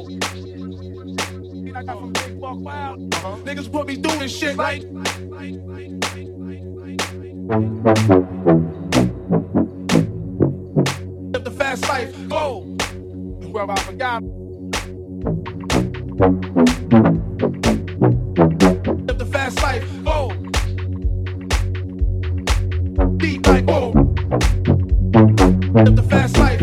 And I got from Big Buck Wild. Uh-huh. Niggas put me through this shit like. Live the fast life, go. Well, I forgot. Live the fast life, go. Deep like, go. Live the fast life.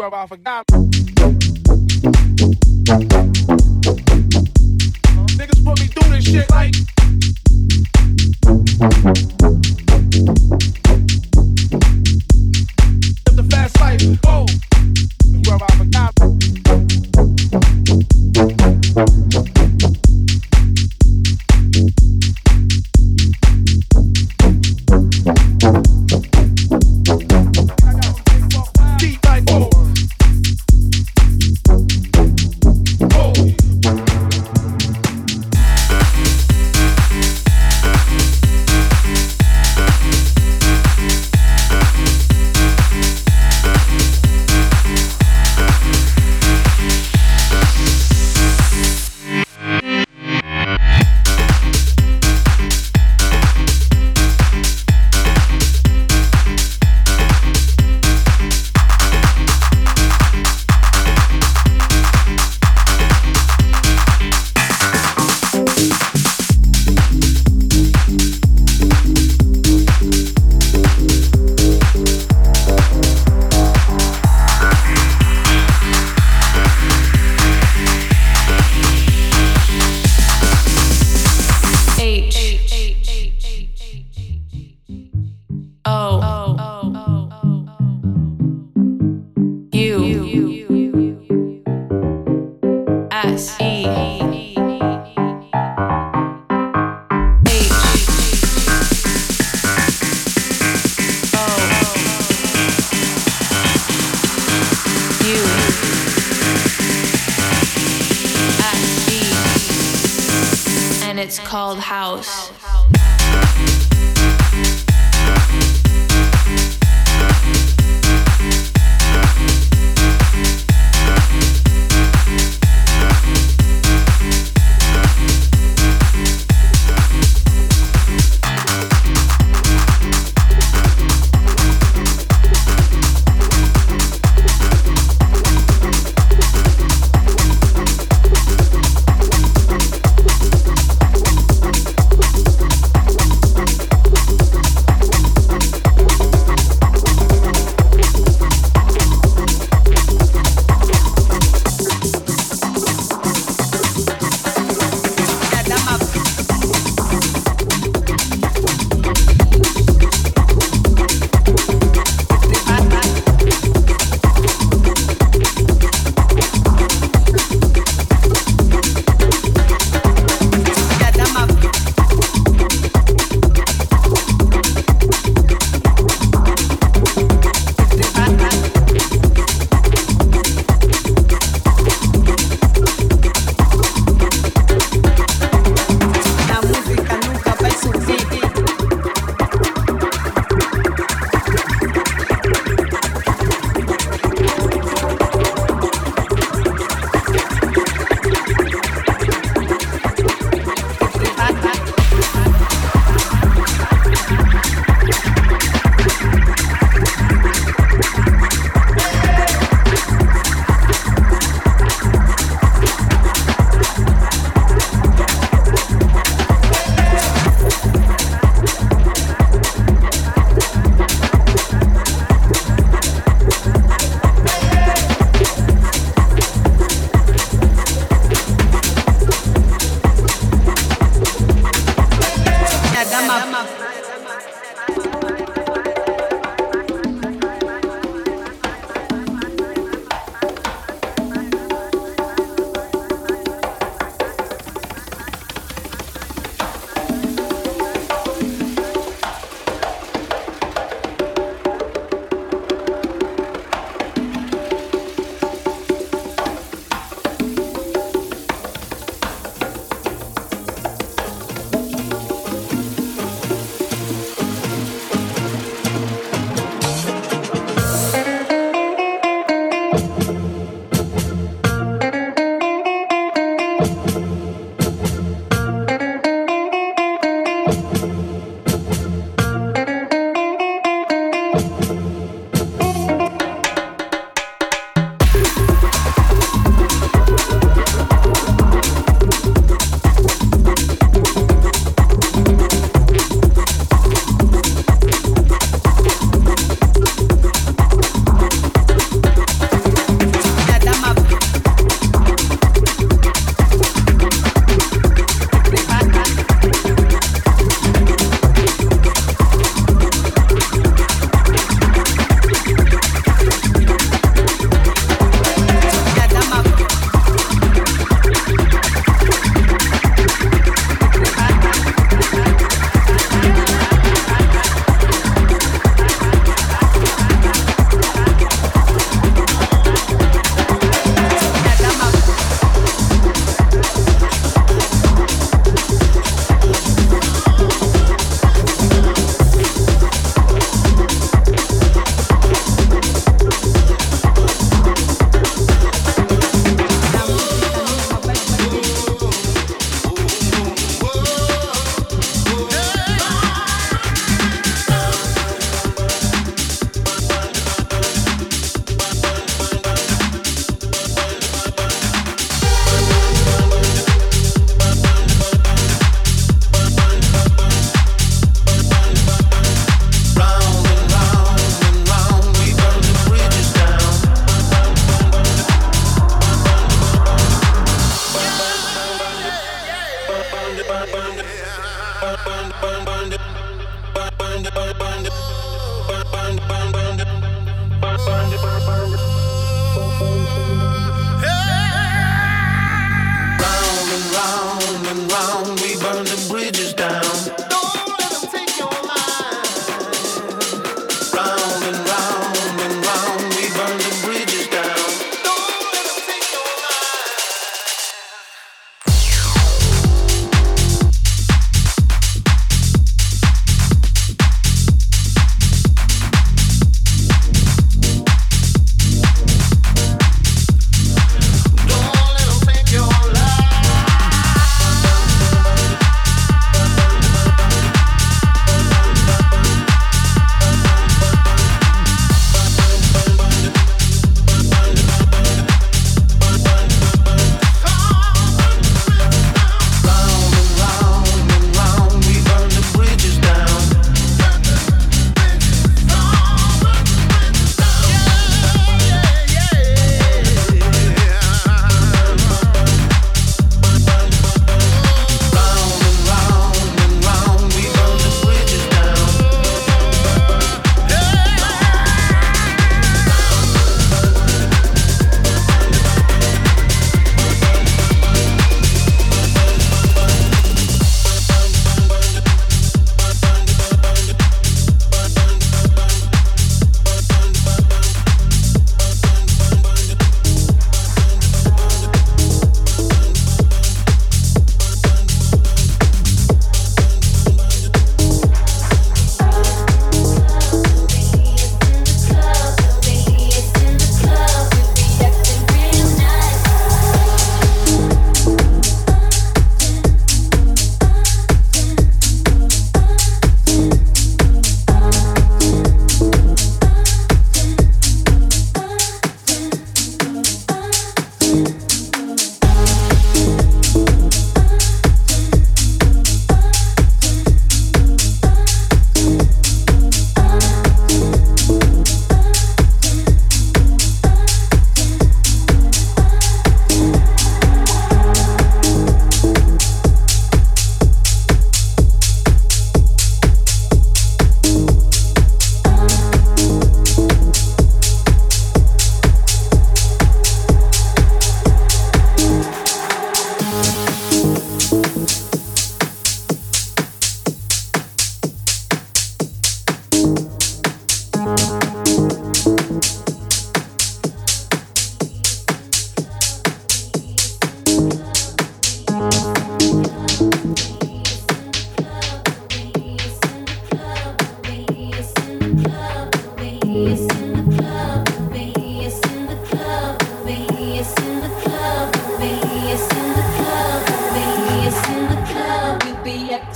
brother, I forgot. Niggas put me through this shit like.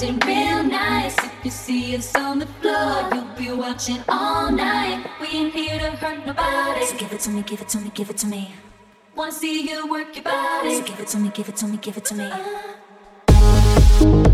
acting real nice. If you see us on the floor, you'll be watching all night. We ain't here to hurt nobody. So give it to me, give it to me, give it to me. Wanna see you work your body. So give it to me, give it to me, give it to me. Uh.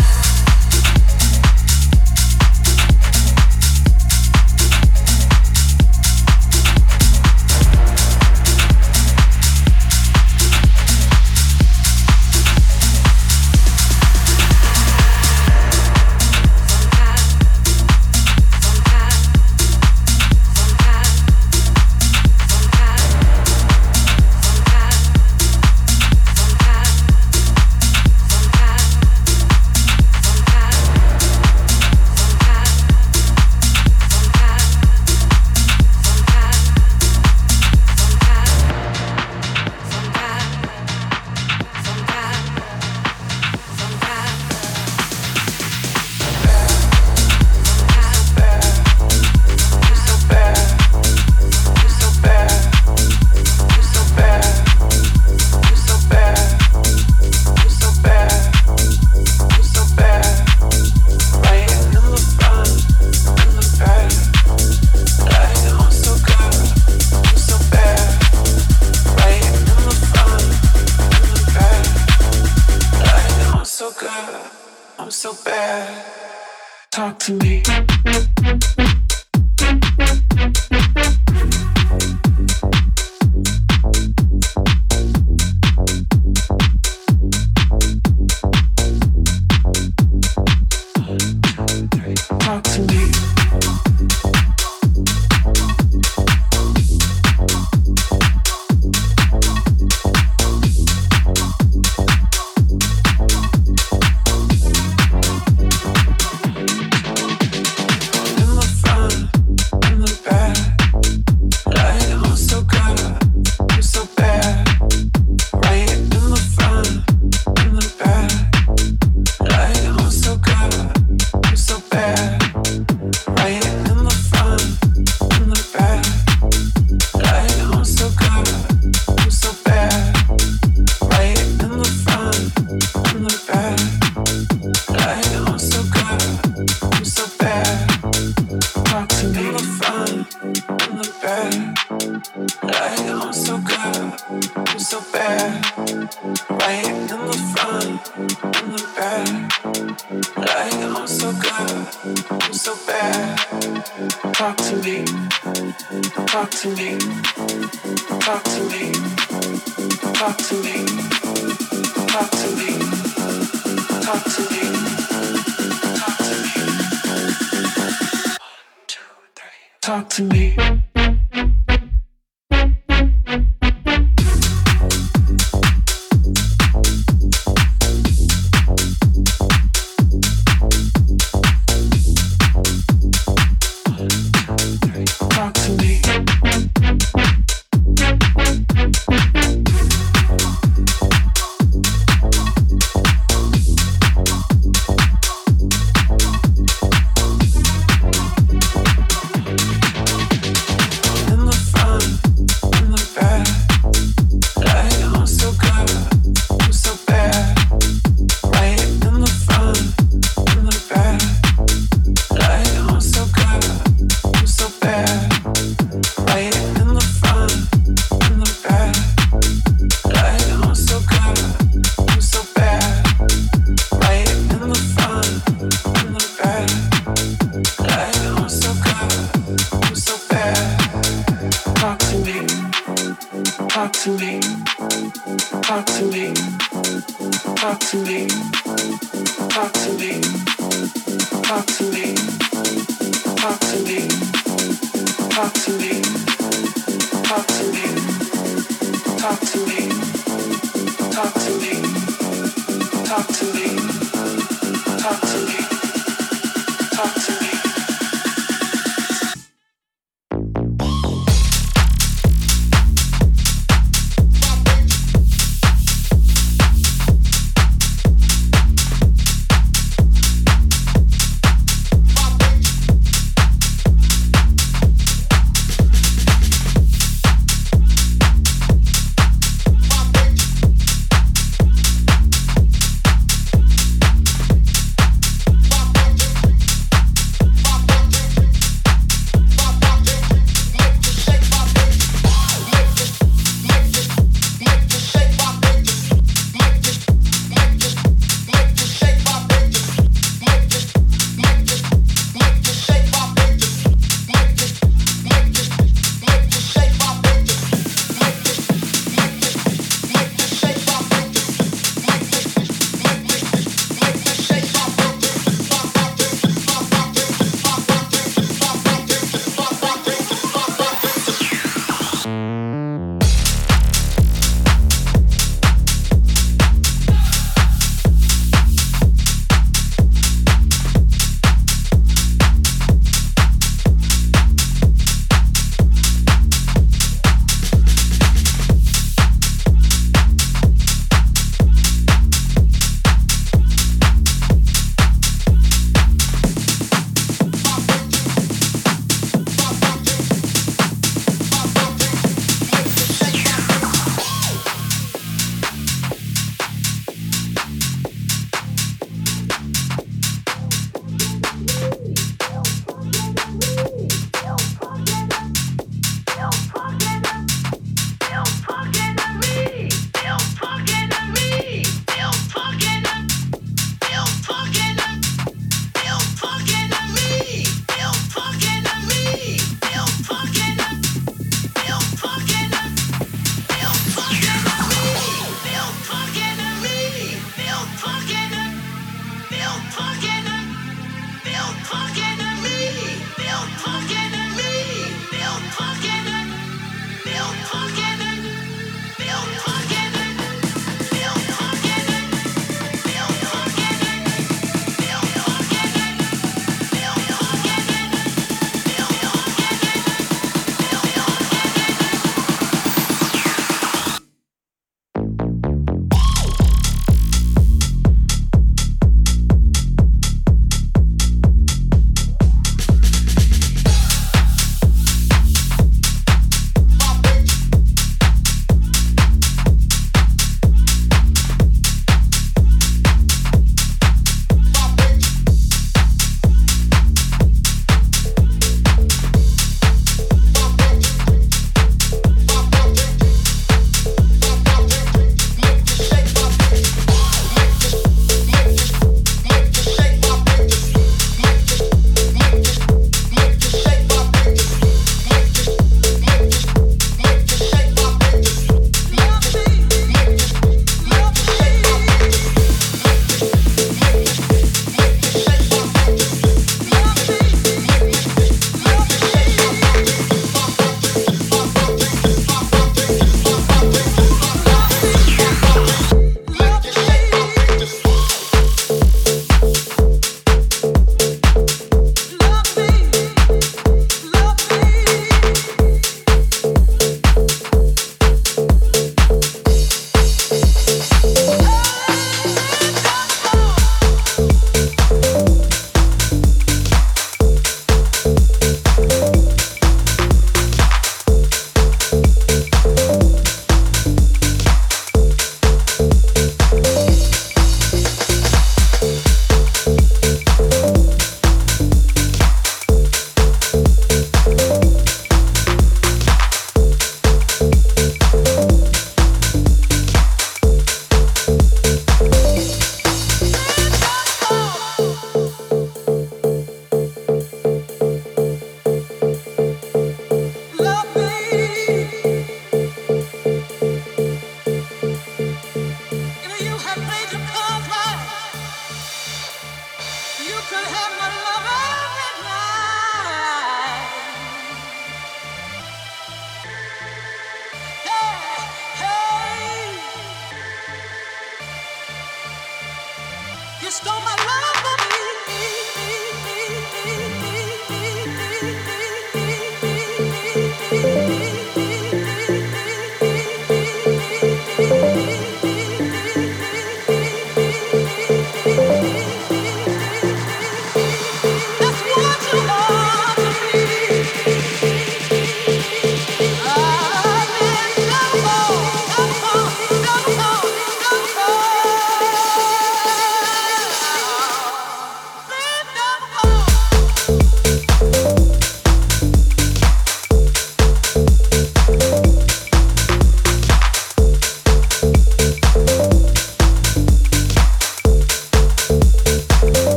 Talk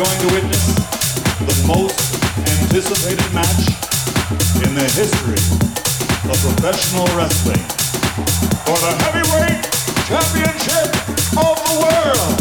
going to witness the most anticipated match in the history of professional wrestling for the heavyweight championship of the world.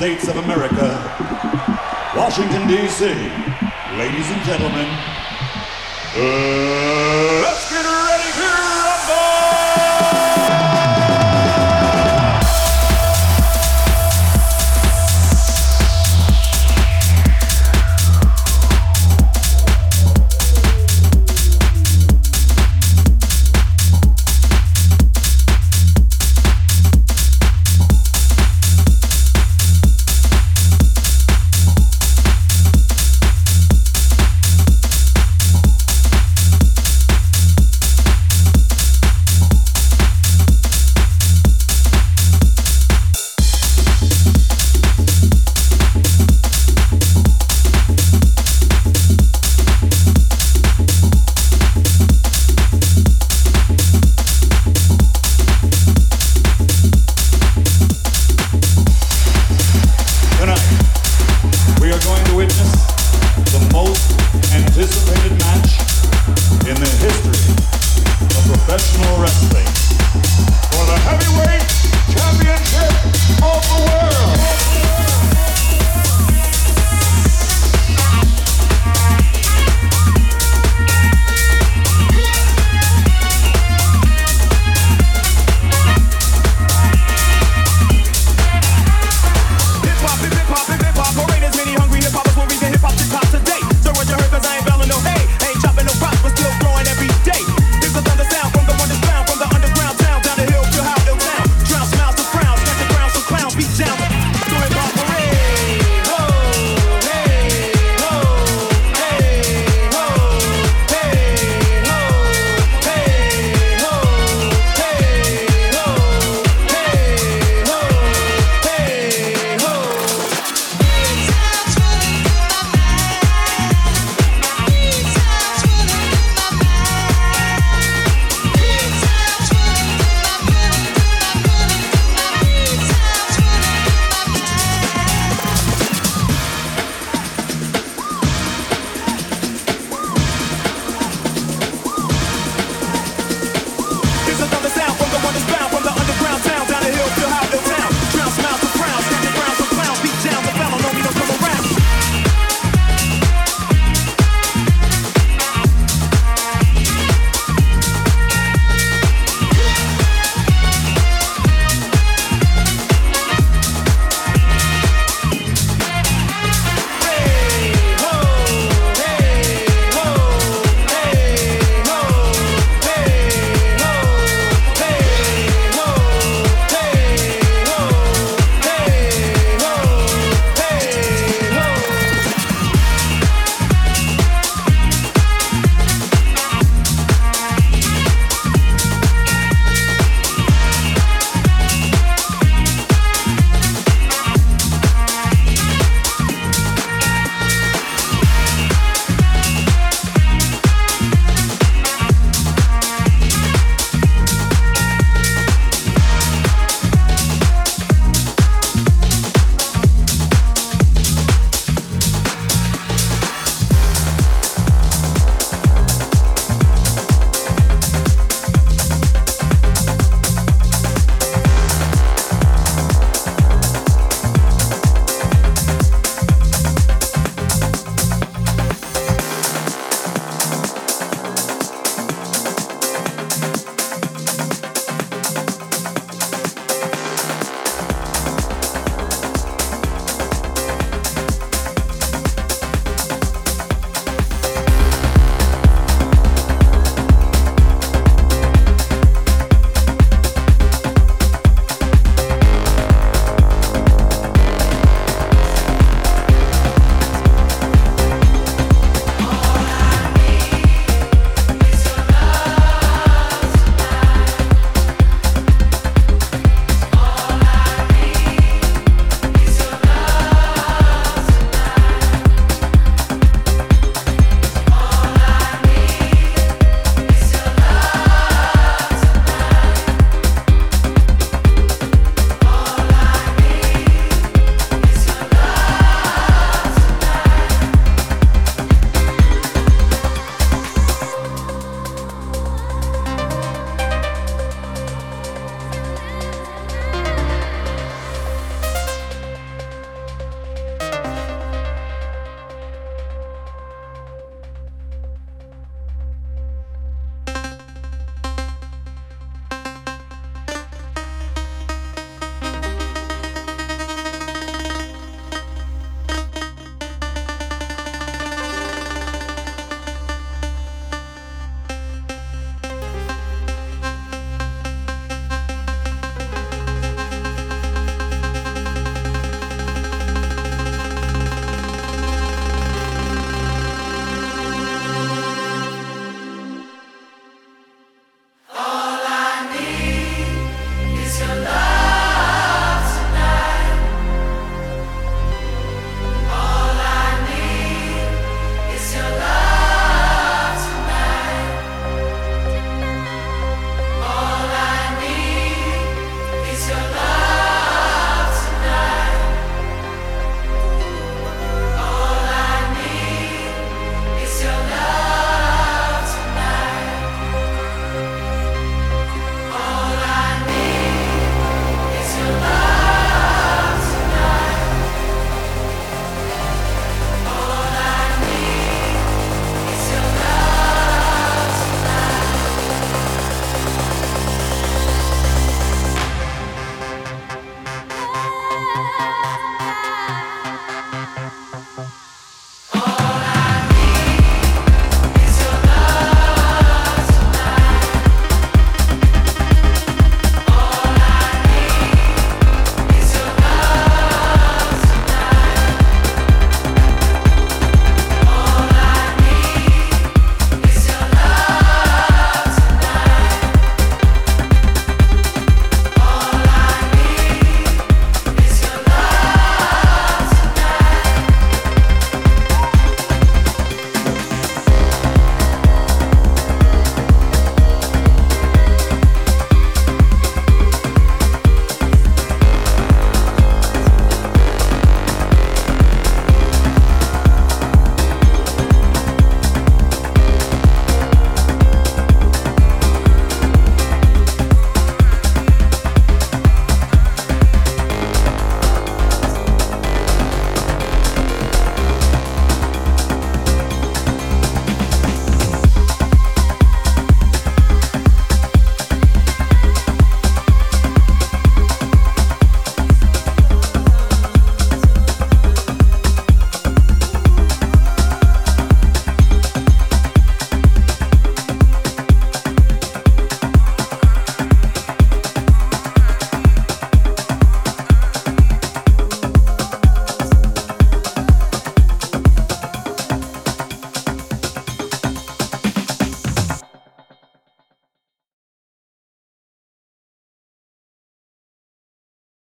States of America, Washington, D.C.,